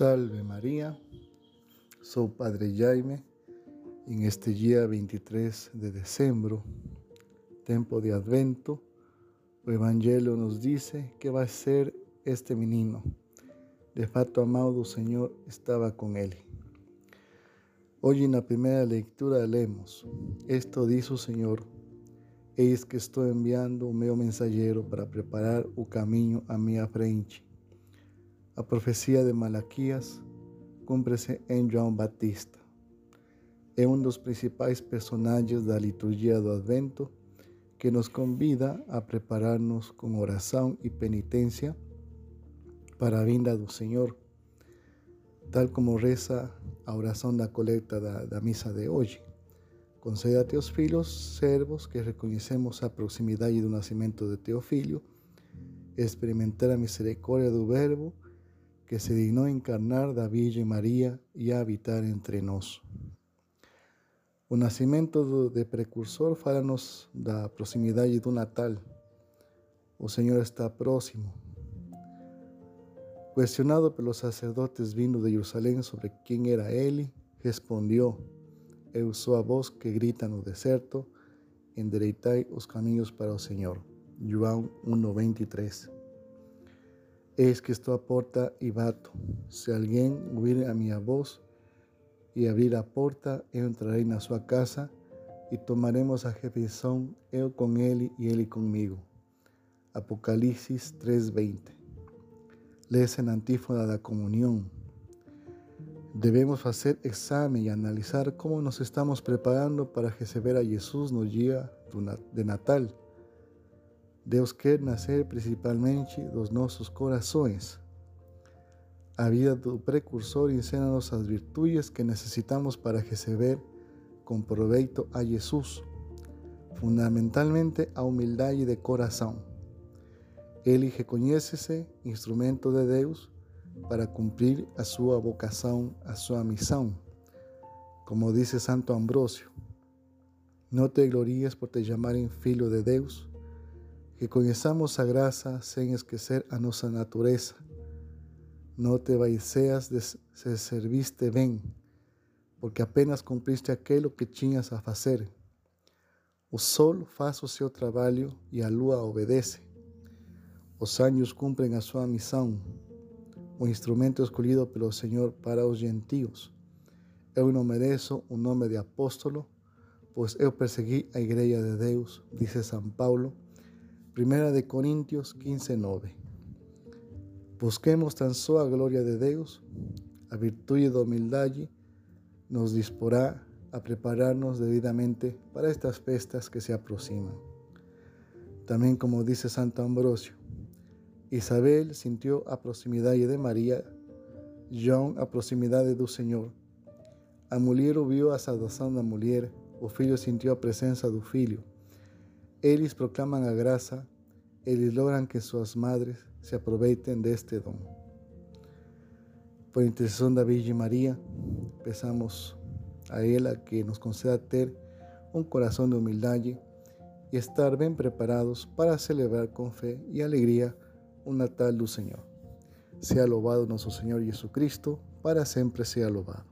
Salve María, soy Padre Jaime. En este día 23 de diciembre, tiempo de Advento, el Evangelio nos dice que va a ser este menino. De fato, amado Señor estaba con él. Hoy en la primera lectura leemos, esto dice el Señor, es que estoy enviando un medio mensajero para preparar un camino a mi frente a profecía de Malaquías cúmprese en João Batista. É um dos principais personagens da liturgia do Advento que nos convida a preparar-nos com oração e penitência para a vinda do Senhor, tal como reza a oração da coleta da, da missa de hoje. Conceda a teus filhos, servos, que reconhecemos a proximidade do nascimento de teu filho, experimentar a misericórdia do Verbo que se dignó encarnar da Virgem María y habitar entre nós. O nascimento de precursor fala-nos da proximidade do Natal. O Senhor está próximo. Questionado pelos sacerdotes vindo de Jerusalém sobre quem era ele, respondeu: Eu sou a voz que grita no deserto, endereitai os caminhos para o Senhor. João 1:23 es que estoy a porta y bato. Si alguien a mi voz y abrir la puerta, yo entraré en su casa y tomaremos a refeição, yo con él y él conmigo. Apocalipsis 3:20. Lees en antífona la comunión. Debemos hacer examen y analizar cómo nos estamos preparando para receber a Jesús no día de Natal Deus quer nascer principalmente dos nossos corações. A vida do precursor ensina-nos as virtudes que necessitamos para receber com proveito a Jesus, fundamentalmente a humildade de coração. Ele reconhece-se instrumento de Deus para cumprir a sua vocação, a sua missão. Como dice Santo Ambrosio, não te glories por te chamarem filho de Deus, que conheçamos a graça sem esquecer a nossa natureza. Não te vaiseas de se serviste bem, porque apenas cumpriste aquilo que tinhas a fazer. O sol faz o seu trabalho e a lua obedece. Os anos cumprem a sua missão, o instrumento escolhido pelo Senhor para os gentios. Eu não mereço o nome de apóstolo, pois eu persegui a igreja de Deus, dice São Paulo Primera de Corintios 15:9. Busquemos tan só a gloria de Deus, a virtude da humildade nos disporá a prepararnos debidamente para estas festas que se aproximan. También como dice Santo Ambrosio, Isabel sintió a proximidade de María, João a proximidade do Senhor. A mulher ouviu a saudação da mulher, o filho sentiu a presença do filho. Eles proclaman a graça, eles logran que sus madres se aproveiten de este don. Por intercesión de Virgen María, empezamos a ella que nos conceda ter un corazón de humildad y estar bien preparados para celebrar con fe y alegría un Natal del Señor. Sea alabado nuestro Señor Jesucristo, para siempre sea alabado.